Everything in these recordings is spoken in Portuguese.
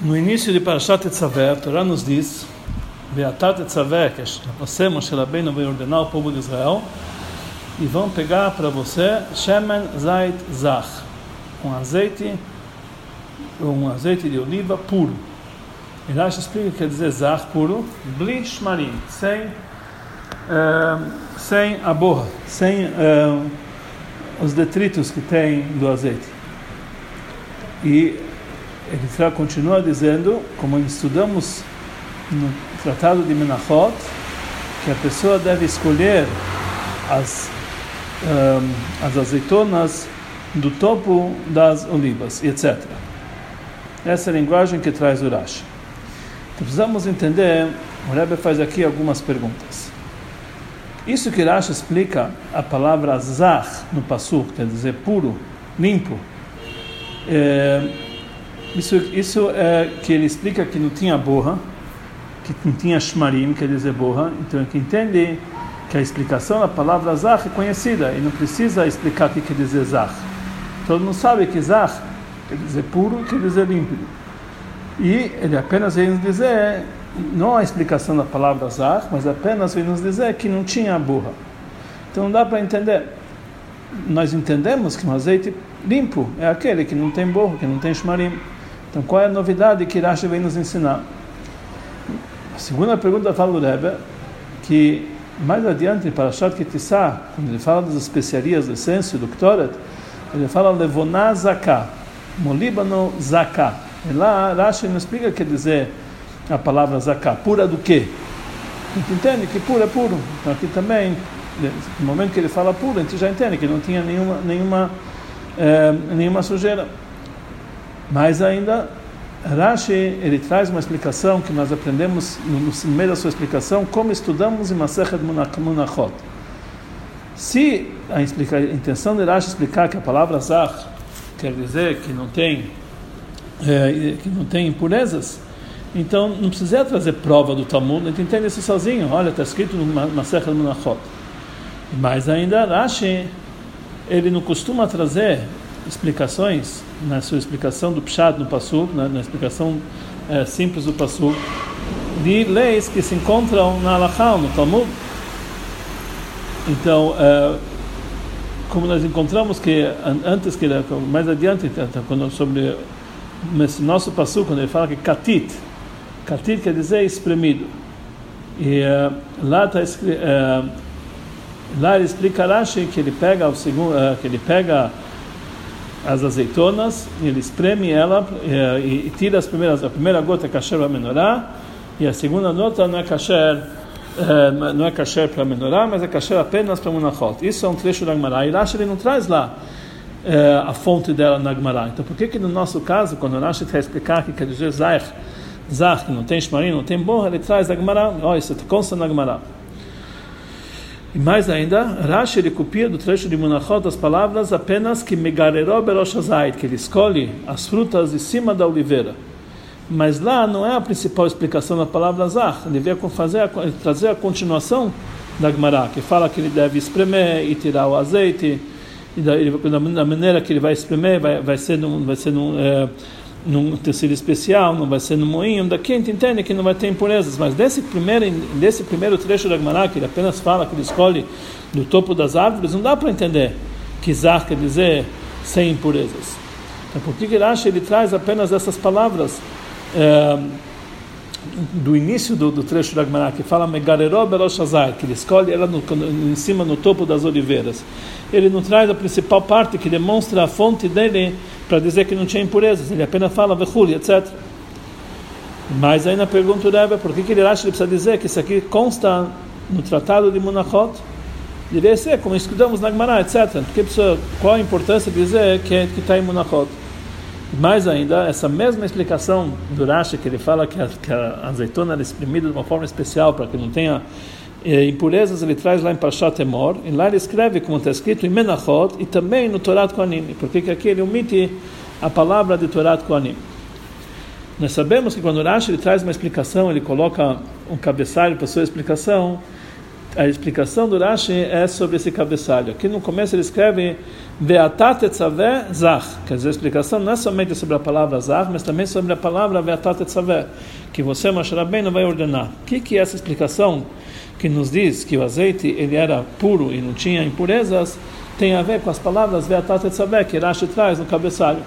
No início de Parashat Tetzaveh, a Torá nos diz, Beatat Tetzaveh, que você, Moshe Rabbeinu, vai ordenar o povo de Israel, e vão pegar para você Shemen Zait Zach, um azeite, um azeite de oliva puro. E Rashi explica que quer dizer Zach puro, Bli Shmarim, sem, uh, sem a borra, sem uh, os detritos que tem do azeite. E ele continua dizendo, como estudamos no Tratado de Menachot, que a pessoa deve escolher as, um, as azeitonas do topo das olivas, etc. Essa é a linguagem que traz o Rashi. Então, precisamos entender, o Rebbe faz aqui algumas perguntas. Isso que Rashi explica a palavra zach no passo, quer dizer puro, limpo, é, isso, isso é que ele explica que não tinha borra, que não tinha shmarim, quer dizer borra. Então, é que entende que a explicação da palavra zach é conhecida e não precisa explicar o que quer dizer zach. Todo mundo sabe que zach quer dizer puro, quer dizer límpido. E ele apenas veio nos dizer, não a explicação da palavra zach, mas apenas veio nos dizer que não tinha borra. Então não dá para entender. Nós entendemos que um azeite limpo é aquele que não tem borra, que não tem shmarim. Então, qual é a novidade que Rashi vem nos ensinar? A segunda pergunta fala do Rebbe, que mais adiante, para Shat Kitissá, quando ele fala das especiarias do essêncio, do Ktoret, ele fala Levoná Zaká, Molíbano Zaká. E lá, Rashi não explica o que dizer a palavra Zaká, pura do quê? A gente entende que puro é puro. Então, aqui também, no momento que ele fala puro, a gente já entende que não tinha nenhuma, nenhuma, eh, nenhuma sujeira. Mas ainda, Rashi, ele traz uma explicação que nós aprendemos no meio da sua explicação, como estudamos em Masechet Munachot. Se a, explica, a intenção de Rashi explicar que a palavra Zach quer dizer que não tem, é, que não tem impurezas, então não precisa trazer prova do Talmud, a gente entende isso sozinho. Olha, está escrito no Masechet Munachot. Mas ainda Rashi, ele não costuma trazer explicações, na sua explicação do Pshat no Passuk, na, na explicação é, simples do Passuk, de leis que se encontram na Alachá, no Talmud. Então, é, como nós encontramos que antes que mais adiante quando sobre esse nosso passo quando ele fala que katit katit quer dizer espremido e uh, lá está uh, lá ele explica Rashi que ele pega o segundo uh, que ele pega as azeitonas, ele espreme ela eh, e, tira as primeiras, a primeira gota é kasher para menorá e a segunda nota não é kasher eh, não é kasher para menorá, mas é kasher apenas para munachot. Isso é um trecho da Gemara. E Rashi ele não traz lá eh, a fonte dela na Gemara. Então por que que no nosso caso, quando Rashi quer explicar que quer dizer zach, zach que não tem shmarim, não tem borra, ele traz a Gemara, ó, oh, isso consta na Gemara. E mais ainda, Rashi ele copia do trecho de Munachot as palavras apenas que Megareró Beroshazait, que ele escolhe as frutas de cima da oliveira. Mas lá não é a principal explicação da palavra Zach, ele veio fazer, trazer a continuação da Gemara, que fala que ele deve espremer e tirar o azeite, e da, da maneira que ele vai espremer vai, vai ser num, vai ser num, é, num tecido especial, não vai ser no moinho. Daqui a gente entende que não vai ter impurezas, mas desse primeiro, desse primeiro trecho da Gemara, que ele apenas fala que ele escolhe do topo das árvores, não dá para entender que Zar quer dizer sem impurezas. Então, por que ele acha ele traz apenas essas palavras é, do início do, do, trecho da Gemara, que fala Megareró Beroshazai, que ele escolhe ela no, em cima, no topo das oliveiras. Ele não traz a principal parte que demonstra a fonte dele para dizer que não tinha impurezas, ele apenas fala vechuli, etc. Mas aí na pergunta do Rebbe, por que, que ele acha que ele precisa dizer que isso aqui consta no tratado de Munachot? Deveria ser, como estudamos na Gemara, etc. Porque qual a importância de dizer que está em Munachot? Mais ainda, essa mesma explicação do Rashi, que ele fala que a, que a azeitona é exprimida de uma forma especial para que não tenha eh, impurezas, ele traz lá em Parshat Emor, e lá ele escreve, como está escrito, em Menachot, e também no Torat Koanim, porque aqui ele omite a palavra de Torat Koanim. Nós sabemos que quando o Rashi ele traz uma explicação, ele coloca um cabeçalho para a sua explicação, a explicação do Rashi é sobre esse cabeçalho. Aqui no começo ele escreve Veatat etzaveh zach. Quer dizer, a explicação não é somente sobre a palavra zach, mas também sobre a palavra Veatat etzaveh, que você, Moshe não vai ordenar. O que, que é essa explicação que nos diz que o azeite ele era puro e não tinha impurezas, tem a ver com as palavras Veatat etzaveh, que Rashi traz no cabeçalho.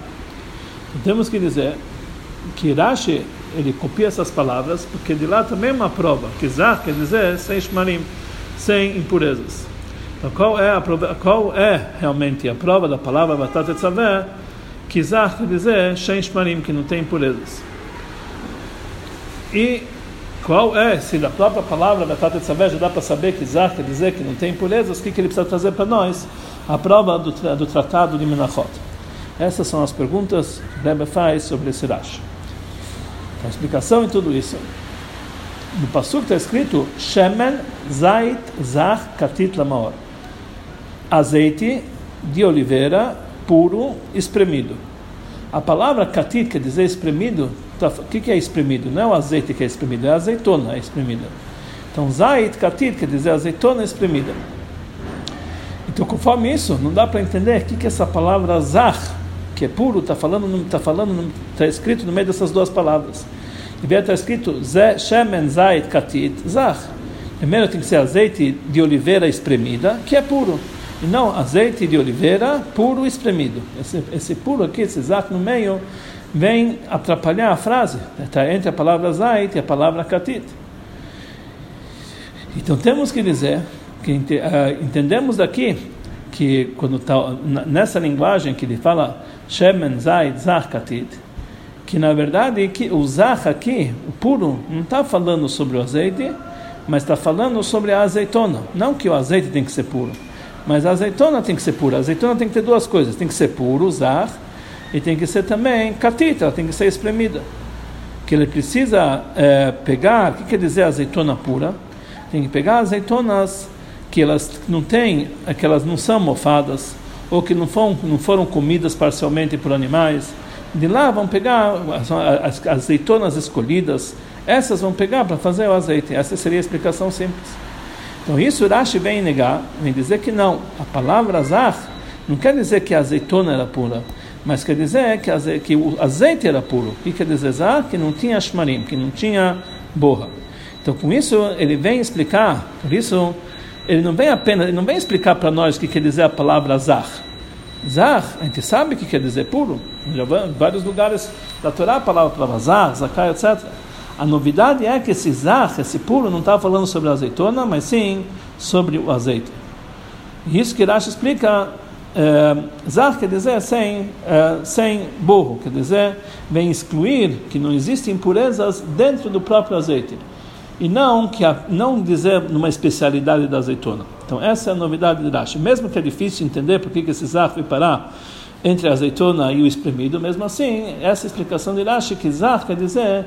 Então, temos que dizer que Rashi ele copia essas palavras, porque de lá também é uma prova, que zach quer dizer sem shmarim sem impurezas. Então, qual é, a, qual é realmente a prova da palavra batata tzaveh? Que zah quer dizer shen shmarim, que não tem impurezas. E qual é, se da própria palavra batata tzaveh já dá para saber que zah quer dizer que não tem impurezas, o que, que ele precisa trazer para nós? A prova do, do tratado de Menachot. Essas são as perguntas que Rebbe faz sobre esse Rashi. A explicação em tudo isso no Passuk está escrito Shemen Zait Zach Katit Lamaor. Azeite de oliveira puro espremido. A palavra katit quer dizer espremido. Tá, o que, que é espremido? Não é o azeite que é espremido, é a azeitona espremida. Então, zait, katit quer dizer azeitona espremida. Então, conforme isso, não dá para entender o que, que essa palavra zach, que é puro, está falando, está falando, está escrito no meio dessas duas palavras. Devia estar escrito Shemen Zait Katit Zach. Primeiro tem que ser azeite de oliveira espremida, que é puro. E não azeite de oliveira puro espremido. Esse, esse puro aqui, esse Zach no meio, vem atrapalhar a frase. Está entre a palavra Zait e a palavra Katit. Então temos que dizer que uh, entendemos daqui que quando tá, nessa linguagem que ele fala Shemen Zait Zach Katit que na verdade que o zah aqui, o puro, não está falando sobre o azeite, mas está falando sobre a azeitona. Não que o azeite tem que ser puro, mas a azeitona tem que ser pura. A azeitona tem que ter duas coisas: tem que ser puro, zah, e tem que ser também catita, tem que ser espremida. Que ele precisa é, pegar, o que quer dizer azeitona pura? Tem que pegar azeitonas que elas não têm, que elas não são mofadas, ou que não foram, não foram comidas parcialmente por animais de lá vão pegar as, azeitonas escolhidas, essas vão pegar para fazer o azeite. Essa seria a explicação simples. Então isso Rashi vem negar, vem dizer que não. A palavra azar não quer dizer que a azeitona era pura, mas quer dizer que, azeite, que o azeite era puro. O que quer dizer azar? Que não tinha shmarim, que não tinha borra. Então com isso ele vem explicar, por isso ele não vem apenas, ele não vem explicar para nós o que quer dizer a palavra azar. Zar, a gente sabe o que quer dizer puro. Em vários lugares da Torá a palavra, a palavra zar, zakai, etc. A novidade é que esse zar, esse puro, não está falando sobre a azeitona, mas sim sobre o azeite. E isso que Rashi explica, é, zar quer dizer sem, é, sem burro, quer dizer, vem excluir que não existem impurezas dentro do próprio azeite. E não, que a, não dizer numa especialidade da azeitona. Então essa é a novidade de Rashi. Mesmo que é difícil entender por que esse zar foi parar entre a azeitona e o espremido, mesmo assim, essa explicação de Rashi, que zar quer dizer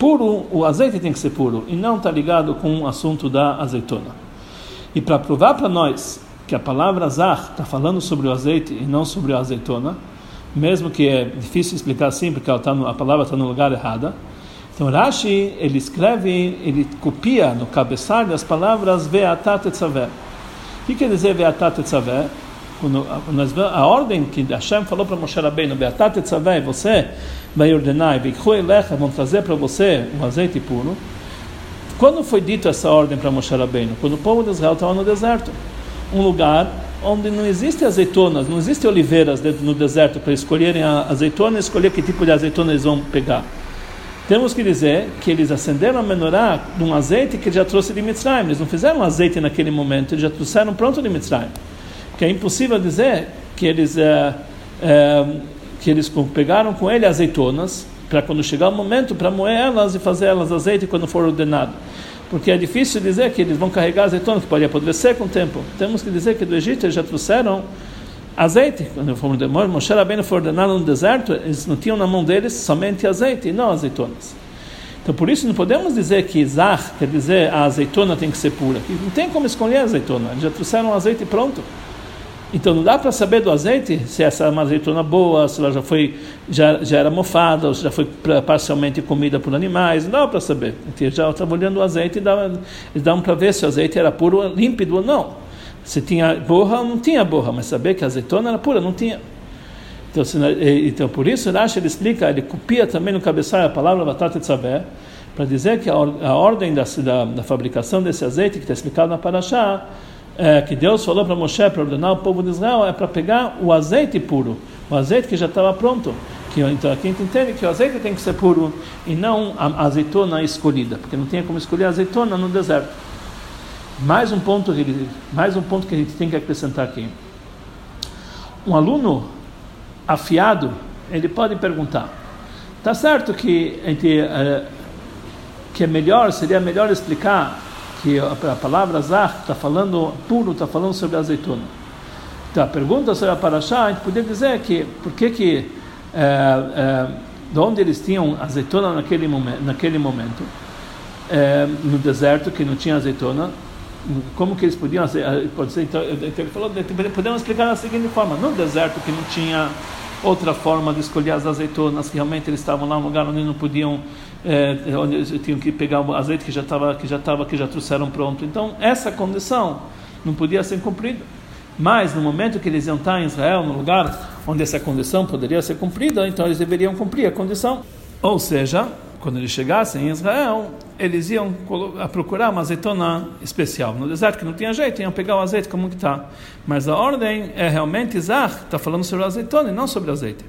puro, o azeite tem que ser puro, e não está ligado com o assunto da azeitona. E para provar para nós que a palavra zar está falando sobre o azeite e não sobre a azeitona, mesmo que é difícil explicar assim, porque tá no, a palavra está no lugar errado, então Rashi, ele escreve, ele copia no cabeçalho as palavras Ve'atat Etzaver. O que quer dizer Ve'atat Etzaver? A ordem que Hashem falou para Moshe Rabbeinu, Beatat Etzaver, você vai ordenar, e Elecha, vão trazer para você o azeite puro. Quando foi dito essa ordem para Moshe Rabbeinu? Quando o povo de Israel estava no deserto. Um lugar onde não existe azeitonas, não existe oliveiras dentro no deserto para escolherem a azeitona e escolher que tipo de azeitona eles vão pegar temos que dizer que eles acenderam a menorá de um azeite que já trouxe de Mitzrayim. Eles não fizeram azeite naquele momento, eles já trouxeram pronto de Mitzrayim. Que é impossível dizer que eles, é, é, que eles pegaram com ele azeitonas para quando chegar o momento para moer elas e fazer elas azeite quando for ordenado. Porque é difícil dizer que eles vão carregar azeitonas, que pode apodrecer com o tempo. Temos que dizer que do Egito eles já trouxeram azeite. Quando Moshe Rabbeinu foi ordenado no deserto, eles não tinham na mão deles somente azeite e não azeitonas. Então, por isso, não podemos dizer que zar quer dizer a azeitona tem que ser pura. Não tem como escolher a azeitona. Eles já trouxeram azeite pronto. Então não dá para saber do azeite se essa é uma azeitona boa, se ela já foi já, já era mofada, ou se já foi parcialmente comida por animais, não dá para saber. Então, já estava olhando o azeite e eles davam para ver se o azeite era puro, límpido ou não. Se tinha borra ou não tinha borra, mas saber que a azeitona era pura, não tinha. Então, se, então por isso Rashi ele explica, ele copia também no cabeçalho a palavra batata de saber, para dizer que a, a ordem da, da, da, fabricação desse azeite que está explicado na Parashá é, que Deus falou para Moshe para ordenar o povo de Israel é para pegar o azeite puro, o azeite que já estava pronto. Que, então aqui a gente entende que o azeite tem que ser puro e não a azeitona escolhida, porque não tinha como escolher a azeitona no deserto. Mais um ponto mais um ponto que a gente tem que acrescentar aqui. Um aluno afiado, ele pode perguntar: Tá certo que a gente, é, que é melhor, seria melhor explicar que a palavra zah está falando puro, está falando sobre azeitona. Então, a pergunta sobre a paraxá, a gente poderia dizer que por que que é, de onde eles tinham azeitona naquele momento, naquele momento no deserto que não tinha azeitona, como que eles podiam pode ser então, ele falou podemos explicar da seguinte forma no deserto que não tinha outra forma de escolher as azeitonas que realmente eles estavam lá no lugar onde não podiam é, onde tinham que pegar o azeite que já estava que já estava que já trouxeram pronto. Então essa condição não podia ser cumprida. Mas no momento que eles iam estar em Israel, no lugar onde essa condição poderia ser cumprida, então eles deveriam cumprir a condição. Ou seja, quando eles chegassem em Israel, eles iam procurar uma azeitona especial. No deserto, que não tinha jeito, iam pegar o azeite como que está. Mas a ordem é realmente Isaac, está falando sobre azeitona e não sobre azeite.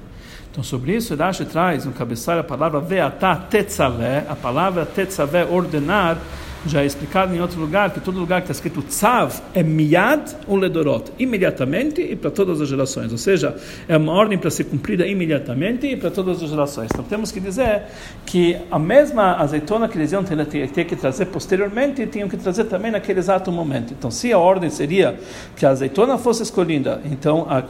Então, sobre isso, Rashi traz no cabeçalho a palavra veatá tetzalé, a palavra tetzalé, ordenar, já é explicado em outro lugar que todo lugar que está escrito tzav é miad ou ledorot, imediatamente e para todas as gerações. Ou seja, é uma ordem para ser cumprida imediatamente e para todas as gerações. Então temos que dizer que a mesma azeitona que eles iam ter, ter que trazer posteriormente, tinham que trazer também naquele exato momento. Então, se a ordem seria que a azeitona fosse escolhida, então, a,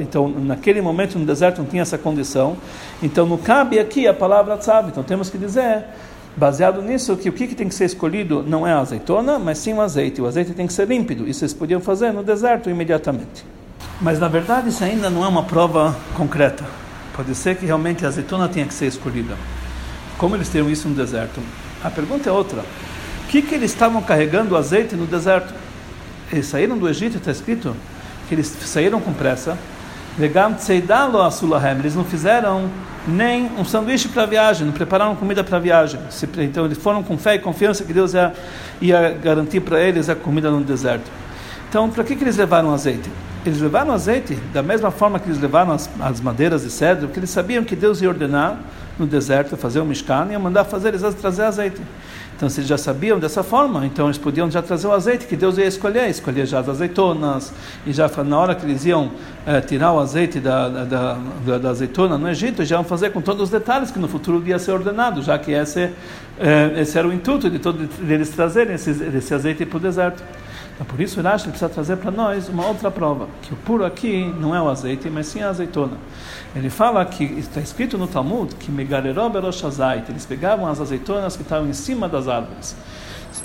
então naquele momento no deserto não tinha essa condição, então não cabe aqui a palavra tzav. Então temos que dizer Baseado nisso, que o que, que tem que ser escolhido não é a azeitona, mas sim o azeite. O azeite tem que ser límpido. Isso eles podiam fazer no deserto imediatamente. Mas na verdade isso ainda não é uma prova concreta. Pode ser que realmente a azeitona tenha que ser escolhida. Como eles teriam isso no deserto? A pergunta é outra. O que, que eles estavam carregando azeite no deserto? Eles saíram do Egito, está escrito que eles saíram com pressa. Eles não fizeram nem um sanduíche para a viagem, não prepararam comida para a viagem. Então eles foram com fé e confiança que Deus ia, ia garantir para eles a comida no deserto. Então, para que, que eles levaram azeite? Eles levaram azeite da mesma forma que eles levaram as, as madeiras de cedro, porque eles sabiam que Deus ia ordenar no deserto fazer o Mishkan e ia mandar fazer eles trazer azeite. Então, se eles já sabiam dessa forma, então eles podiam já trazer o azeite que Deus ia escolher, escolher já as azeitonas, e já na hora que eles iam é, tirar o azeite da, da, da, da, azeitona no Egito, já iam fazer com todos os detalhes que no futuro ia ser ordenado, já que esse, é, esse era o intuito de, todo, de eles trazerem esse, esse azeite para o deserto. Então, por isso, Rashi precisa trazer para nós uma outra prova, que o puro aqui não é o azeite, mas sim a azeitona. Ele fala que está escrito no Talmud que eles pegavam as azeitonas que estavam em cima das árvores.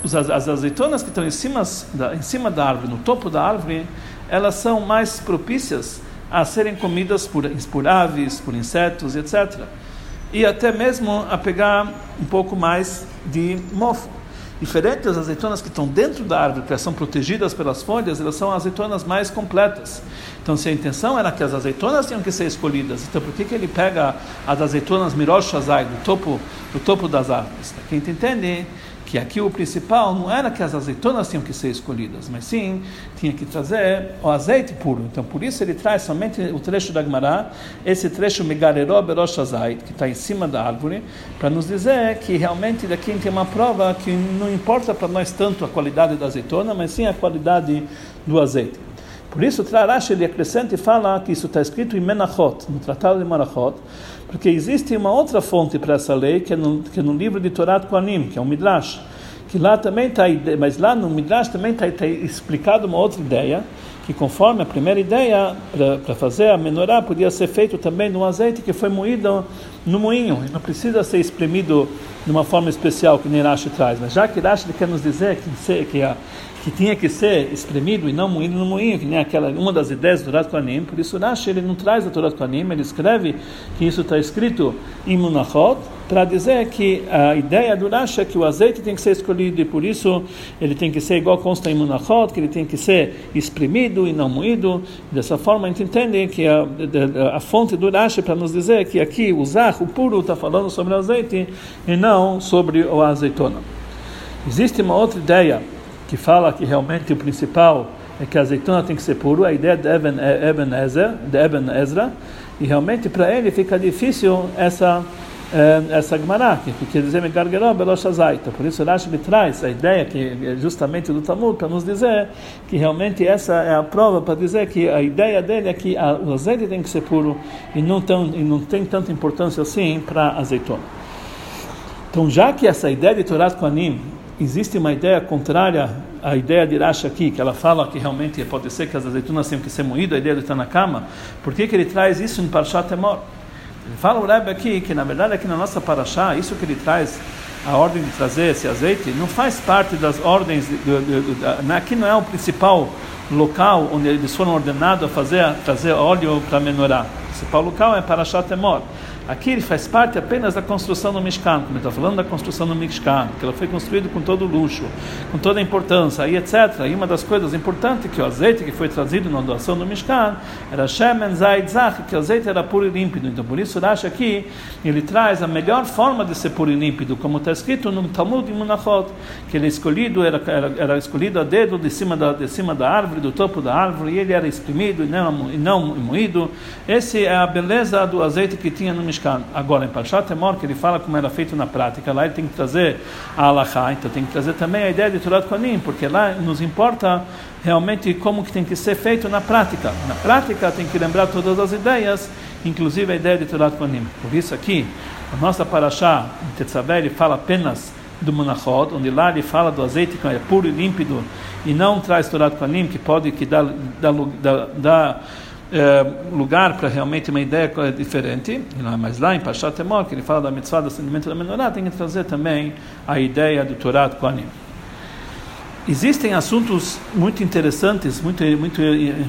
As azeitonas que estão em cima, da, em cima da árvore, no topo da árvore, elas são mais propícias a serem comidas por, por aves, por insetos, etc. E até mesmo a pegar um pouco mais de mofo. Diferente das azeitonas que estão dentro da árvore, que são protegidas pelas folhas, elas são azeitonas mais completas. Então, se a intenção era que as azeitonas tinham que ser escolhidas, então por que, que ele pega as azeitonas Mirosh Shazai, do topo, do topo das árvores? Quem entende que aqui o principal não era que as azeitonas tinham que ser escolhidas, mas sim tinha que trazer o azeite puro. Então, por isso ele traz somente o trecho da Gemara, esse trecho Megareró Beroshazai, que está em cima da árvore, para nos dizer que realmente daqui tem uma prova que não importa para nós tanto a qualidade da azeitona, mas sim a qualidade do azeite. Por isso, Trarash ele acrescenta e fala que isso está escrito em Menachot, no Tratado de Marachot, porque existe uma outra fonte para essa lei, que é no, que é no livro de Torá Koanim, que é o Midrash, que lá também está, mas lá no Midrash também está tá explicado uma outra ideia, que conforme a primeira ideia, para fazer a menorá, podia ser feito também no azeite que foi moído no moinho, não precisa ser espremido de uma forma especial que nem Rashi traz, mas já que Rashi quer nos dizer que, que a que tinha que ser espremido e não moído no moinho, que nem aquela uma das ideias do Torat Kohanim. Por isso Rashi ele não traz a Torat Kohanim, ele escreve que isso está escrito em Munachot para dizer que a ideia do Rashi é que o azeite tem que ser escolhido e por isso ele tem que ser igual consta em Munachot, que ele tem que ser espremido e não moído. Dessa forma a gente entende que a, a, a fonte do Rashi para nos dizer que aqui o zah, o puro, está falando sobre o azeite e não sobre o azeitona. Existe uma outra ideia que fala que realmente o principal é que a azeitona tem que ser puro, a ideia de Eben, Eben, Ezra, de Eben Ezra, e realmente para ele fica difícil essa eh, essa Gemara, que quer dizer Megargeró Beloshazaita. Por isso Rashi me traz a ideia que é justamente do Talmud para nos dizer que realmente essa é a prova para dizer que a ideia dele é que a, o azeite tem que ser puro e não, tão, e não tem tanta importância assim para azeitona. Então, já que essa ideia de Torah Kohanim existe uma ideia contrária à ideia de Rashi aqui, que ela fala que realmente pode ser que as azeitonas tenham que ser moídas, a ideia de estar na cama, por que, que ele traz isso em Parashat Temor? Ele fala o Rebbe aqui que na verdade aqui na nossa Parashá, isso que ele traz, a ordem de trazer esse azeite, não faz parte das ordens, de, de, de, aqui não é o principal local onde eles foram ordenados a fazer, trazer óleo para menorá. O principal local é Parashat Temor. Aqui ele faz parte apenas da construção do Mishkan, como está falando da construção do Mishkan, que ela foi construída com todo o luxo, com toda a importância, e etc. E uma das coisas importantes que o azeite que foi trazido na doação do Mishkan era Shemen Zaid Zach, que o azeite era puro e límpido. Então por isso Rashi aqui, ele traz a melhor forma de ser puro e límpido, como está escrito no Talmud de Munachot, que ele é escolhido, era, era, era, escolhido a dedo de cima, da, de cima da árvore, do topo da árvore, e ele era exprimido e não, e não moído. Essa é a beleza do azeite que tinha no Mishkan. Mishkan. Agora, em Parshat Temor, que ele fala como era feito na prática, lá ele tem que trazer a Alaha, então tem que trazer também a ideia de Torah Kohanim, porque lá nos importa realmente como que tem que ser feito na prática. Na prática tem que lembrar todas as ideias, inclusive a ideia de Torah Kohanim. Por isso aqui, a nossa Parashá, em Tetzaveh, ele fala apenas do Munachot, onde lá ele fala do azeite que é puro e límpido, e não traz Torah Kohanim, que pode que dá, dá é, lugar para realmente uma ideia diferente, mas lá em Pashat que ele fala da mitzvah do acendimento da menorá, tem que trazer também a ideia do Torah Kohanim. Existem assuntos muito interessantes, muito, muito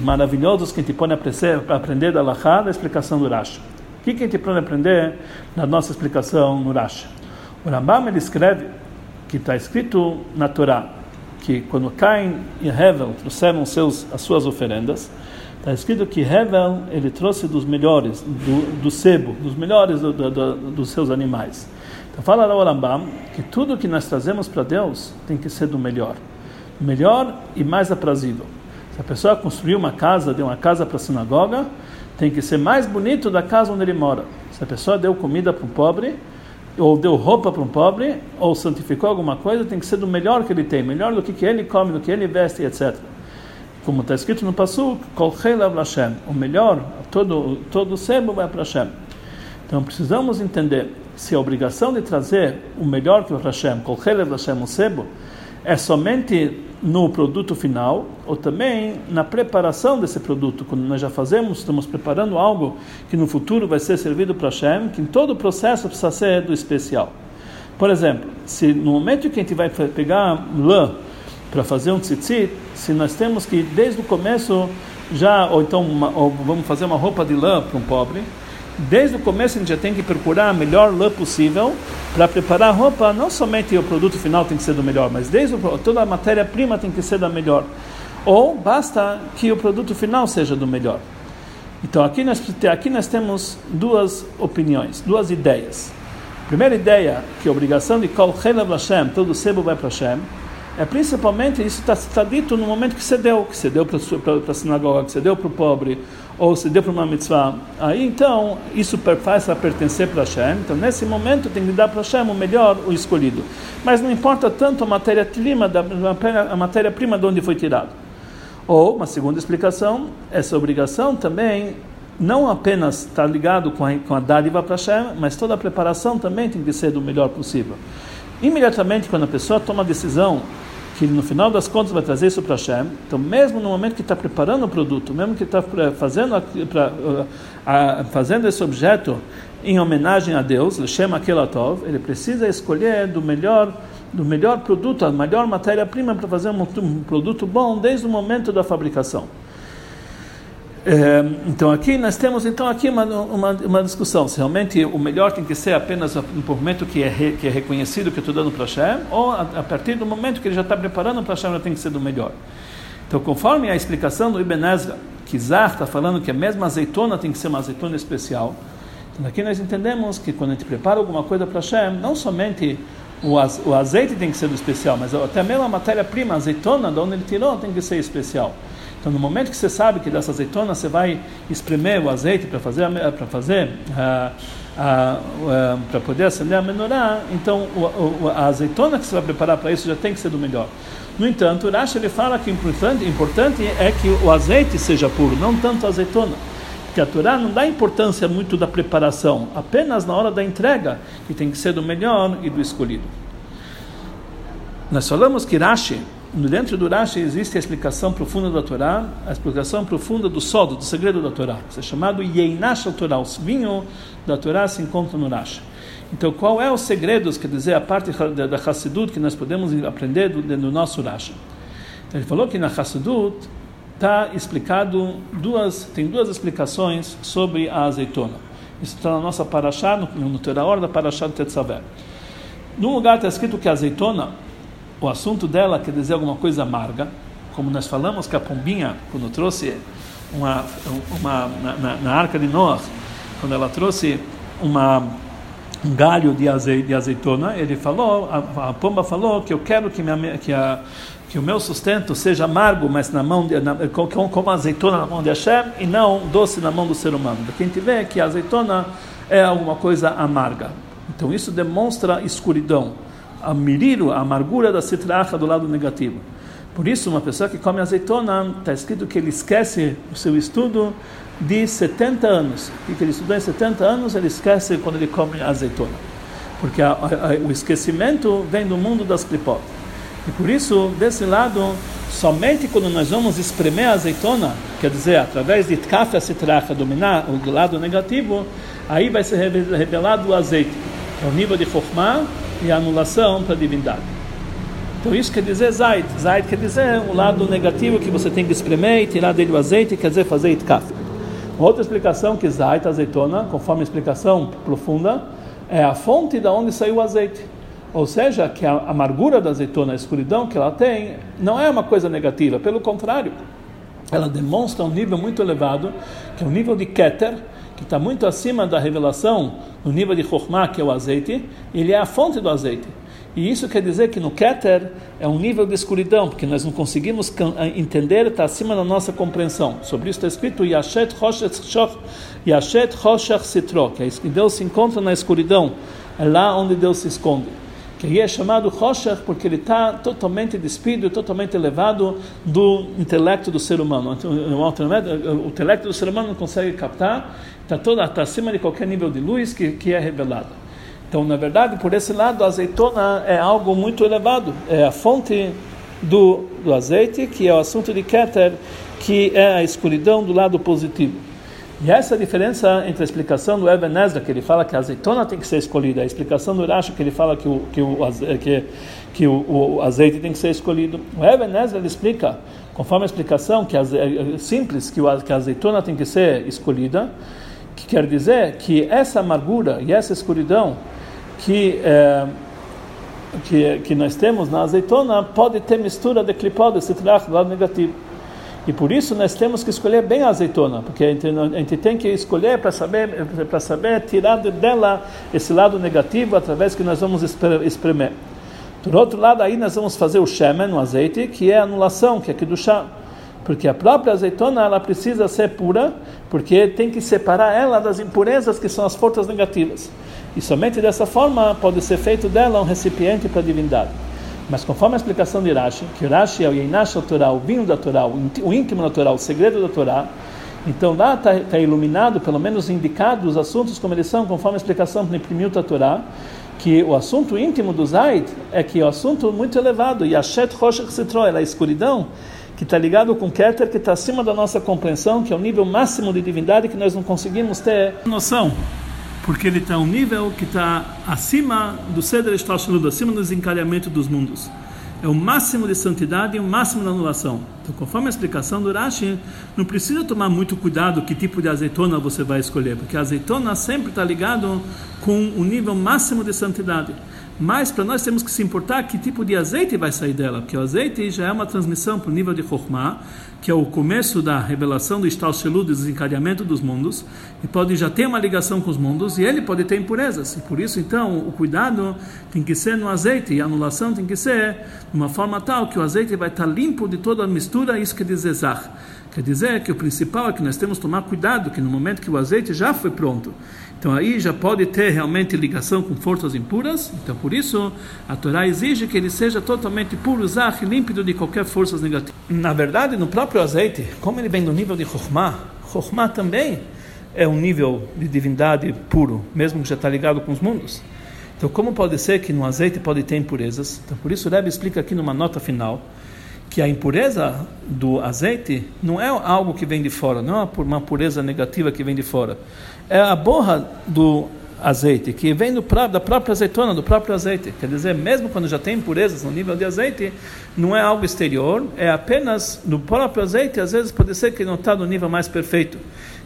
maravilhosos que a gente pode aprender da Lachá, da explicação do Rashi. O que, que a gente pode aprender na nossa explicação no Rashi? O Rambam ele escreve que está escrito na Torá que quando Cain e Hevel trouxeram seus, as suas oferendas, Está escrito que Hevel ele trouxe dos melhores, do, do sebo, dos melhores do, do, dos seus animais. Então fala lá o Rambam que tudo que nós trazemos para Deus tem que ser do melhor. Melhor e mais aprazível. Se a pessoa construiu uma casa, deu uma casa para a sinagoga, tem que ser mais bonito da casa onde ele mora. Se a pessoa deu comida para um pobre, ou deu roupa para um pobre, ou santificou alguma coisa, tem que ser do melhor que ele tem, melhor do que, que ele come, do que ele veste, etc como está escrito no Hashem, o melhor, todo, todo o sebo vai para Hashem. Então precisamos entender se a obrigação de trazer o melhor Hashem, Kol Hashem, o sebo, é somente no produto final ou também na preparação desse produto. Quando nós já fazemos, estamos preparando algo que no futuro vai ser servido para Hashem, que em todo o processo precisa ser do especial. Por exemplo, se no momento que a gente vai pegar lã para fazer um tzitzit, se nós temos que desde o começo já, ou então uma, ou vamos fazer uma roupa de lã para um pobre, desde o começo a gente já tem que procurar a melhor lã possível para preparar a roupa, não somente o produto final tem que ser do melhor, mas desde o, toda a matéria-prima tem que ser da melhor. Ou basta que o produto final seja do melhor. Então aqui nós, aqui nós temos duas opiniões, duas ideias. Primeira ideia, que a obrigação de Kol Chelav Hashem, todo sebo vai para Hashem, é principalmente isso está tá dito no momento que você deu, que você deu para a sinagoga, que você deu para o pobre, ou você deu para uma mitzvah. Aí então isso faz pertencer para Hashem. Então nesse momento tem que dar para Hashem o melhor, o escolhido. Mas não importa tanto a matéria-prima, a matéria-prima de onde foi tirado. Ou uma segunda explicação, essa obrigação também não apenas está ligado com a, com a dádiva para Hashem, mas toda a preparação também tem que ser do melhor possível. Imediatamente quando a pessoa toma a decisão que no final das contas vai trazer isso para Hashem. Então, mesmo no momento que está preparando o produto, mesmo que está fazendo, uh, fazendo esse objeto em homenagem a Deus, Leshem Akelatov, ele precisa escolher do melhor do melhor produto, a melhor matéria-prima para fazer um produto bom desde o momento da fabricação. É, então aqui nós temos então aqui uma, uma, uma, discussão se realmente o melhor tem que ser apenas no momento que é, re, que é reconhecido que eu estou dando para Hashem ou a, a, partir do momento que ele já está preparando para Hashem já tem que ser do melhor. Então conforme a explicação do Ibn Ezra, que Zar está falando que a mesma azeitona tem que ser uma azeitona especial, então aqui nós entendemos que quando a gente prepara alguma coisa para Hashem, não somente o, az, o azeite tem que ser do especial, mas até mesmo a matéria-prima, a azeitona, de onde ele tirou, tem que ser especial. Então, no momento que você sabe que dessa azeitona você vai espremer o azeite para fazer para fazer uh, uh, uh, para poder acender a menorá, então o, a azeitona que você vai preparar para isso já tem que ser do melhor. No entanto, o Rashi ele fala que o importante, importante é que o azeite seja puro, não tanto a azeitona. Porque a Torá não dá importância muito da preparação, apenas na hora da entrega, que tem que ser do melhor e do escolhido. Nós falamos que Rashi dentro do Rashi existe a explicação profunda da Torá, a explicação profunda do sodo, do segredo da Torá. Isso é chamado Yeinash Torá. O vinho da Torá se encontra no Rashi. Então, qual é os segredos, quer dizer, a parte da, Hassidut que nós podemos aprender do, do nosso Rashi? Ele falou que na Hassidut está explicado duas, tem duas explicações sobre a azeitona. Isso está na nossa Parashá, no, no Torá, da Parashá de Tetzaver. Num lugar está escrito que a azeitona o assunto dela quer dizer alguma coisa amarga, como nós falamos que a pombinha, quando trouxe uma, uma na, na arca de Noah, quando ela trouxe uma um galho de, azeite, de azeitona, ele falou, a, a, pomba falou que eu quero que, minha, que, a, que o meu sustento seja amargo, mas na mão de, na, como, como azeitona na mão de Hashem e não doce na mão do ser humano. Porque a gente vê que a azeitona é alguma coisa amarga. Então isso demonstra escuridão a miriro, a amargura da citracha do lado negativo. Por isso, uma pessoa que come azeitona, está escrito que ele esquece o seu estudo de 70 anos. E que ele estudou em 70 anos, ele esquece quando ele come azeitona. Porque a, a, o esquecimento vem do mundo das clipot. E por isso, desse lado, somente quando nós vamos espremer a azeitona, quer dizer, através de tkaf citracha dominar o lado negativo, aí vai ser revelado o azeite. É o nível de chokhmah e anulação para a divindade. Então isso quer dizer Zaid. Zaid quer dizer o lado negativo que você tem que espremer e tirar dele o azeite, quer dizer fazer itkaf. Outra explicação que Zaid, azeitona, conforme a explicação profunda, é a fonte da onde saiu o azeite. Ou seja, que a amargura da azeitona, a escuridão que ela tem, não é uma coisa negativa, pelo contrário, ela demonstra um nível muito elevado, que é o nível de Keter, que está muito acima da revelação no nível de Chokhmah, que é o azeite, ele é a fonte do azeite. E isso quer dizer que no Keter é um nível de escuridão, porque nós não conseguimos entender, está acima da nossa compreensão. Sobre isso está escrito Yashet Choshech Sitro, que Deus se encontra na escuridão, é lá onde Deus se esconde que é chamado Roshach porque ele está totalmente despido, totalmente elevado do intelecto do ser humano. Então, o intelecto do ser humano não consegue captar, está toda está acima de qualquer nível de luz que, que é revelado. Então, na verdade, por esse lado, a azeitona é algo muito elevado, é a fonte do, do azeite, que é o assunto de Keter, que é a escuridão do lado positivo. E essa a diferença entre a explicação do Eben Ezra, que ele fala que a azeitona tem que ser escolhida, a explicação do Urashi, que ele fala que o, que o, que, que o, o azeite tem que ser escolhido. O Eben Ezra ele explica, conforme a explicação que é simples, que, o, que a azeitona tem que ser escolhida, que quer dizer que essa amargura e essa escuridão que, é, que, que nós temos na azeitona pode ter mistura de clipó, de citrach, do lado negativo. E por isso nós temos que escolher bem a azeitona, porque a gente, a gente tem que escolher para saber, para saber tirar dela esse lado negativo através que nós vamos espremer. Por outro lado, aí nós vamos fazer o shemen, o azeite, que é a anulação, que é do chá. Porque a própria azeitona ela precisa ser pura, porque tem que separar ela das impurezas que são as forças negativas. E somente dessa forma pode ser feito dela um recipiente para a divindade. Mas conforme a explicação de Rashi, que Rashi é o Yeinash Torá, o vinho da Torá, o íntimo da Torá, o segredo da Torá, então lá está tá iluminado, pelo menos indicado os assuntos como eles são, conforme a explicação imprimiu da Torá, que o assunto íntimo do Zaid é que é um assunto muito elevado, e a Shet Roshech Citroel, a escuridão, que está ligado com Keter, que está acima da nossa compreensão, que é o nível máximo de divindade que nós não conseguimos ter noção, porque ele está um nível que está acima do Seder Estalshaludo, acima do desencalhamento dos mundos. É o máximo de santidade e o máximo de anulação. Então, conforme a explicação do Rashi, não precisa tomar muito cuidado que tipo de azeitona você vai escolher, porque a azeitona sempre está ligado com o nível máximo de santidade. Mas para nós temos que se importar que tipo de azeite vai sair dela, porque o azeite já é uma transmissão para o nível de Chokhmah, que é o começo da revelação do Shelu, do desencadeamento dos mundos, e pode já ter uma ligação com os mundos, e ele pode ter impurezas. E por isso, então, o cuidado tem que ser no azeite, e a anulação tem que ser de uma forma tal que o azeite vai estar limpo de toda a mistura, isso quer dizer zah. Quer dizer que o principal é que nós temos que tomar cuidado, que no momento que o azeite já foi pronto, então aí já pode ter realmente ligação com forças impuras. Então por isso a Torá exige que ele seja totalmente puro, zah, límpido de qualquer forças negativas. Na verdade, no próprio azeite, como ele vem do nível de Chokhmah, Chokhmah também é um nível de divindade puro, mesmo que já está ligado com os mundos. Então como pode ser que no azeite pode ter impurezas? Então por isso o Rebbe explica aqui numa nota final que a impureza do azeite não é algo que vem de fora, não é uma pureza negativa que vem de fora. É a borra do azeite, que vem do, da própria azeitona, do próprio azeite. Quer dizer, mesmo quando já tem impurezas no nível de azeite, não é algo exterior, é apenas do próprio azeite, às vezes pode ser que não está no nível mais perfeito.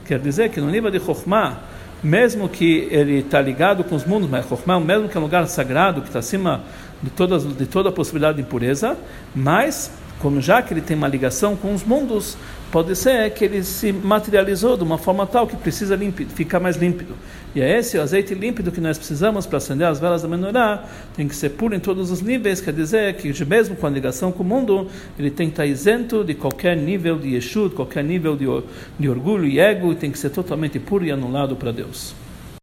Quer dizer que no nível de Chokhmah, mesmo que ele está ligado com os mundos, mas Chokhmah, mesmo que é um lugar sagrado, que está acima de, todas, de toda a possibilidade de impureza, mas como já que ele tem uma ligação com os mundos, pode ser que ele se materializou de uma forma tal que precisa límpido, ficar mais límpido. E é esse o azeite límpido que nós precisamos para acender as velas da menorá, tem que ser puro em todos os níveis, quer dizer que mesmo com a ligação com o mundo, ele tem que estar isento de qualquer nível de Yeshut, qualquer nível de, de orgulho e ego, e tem que ser totalmente puro e anulado para Deus.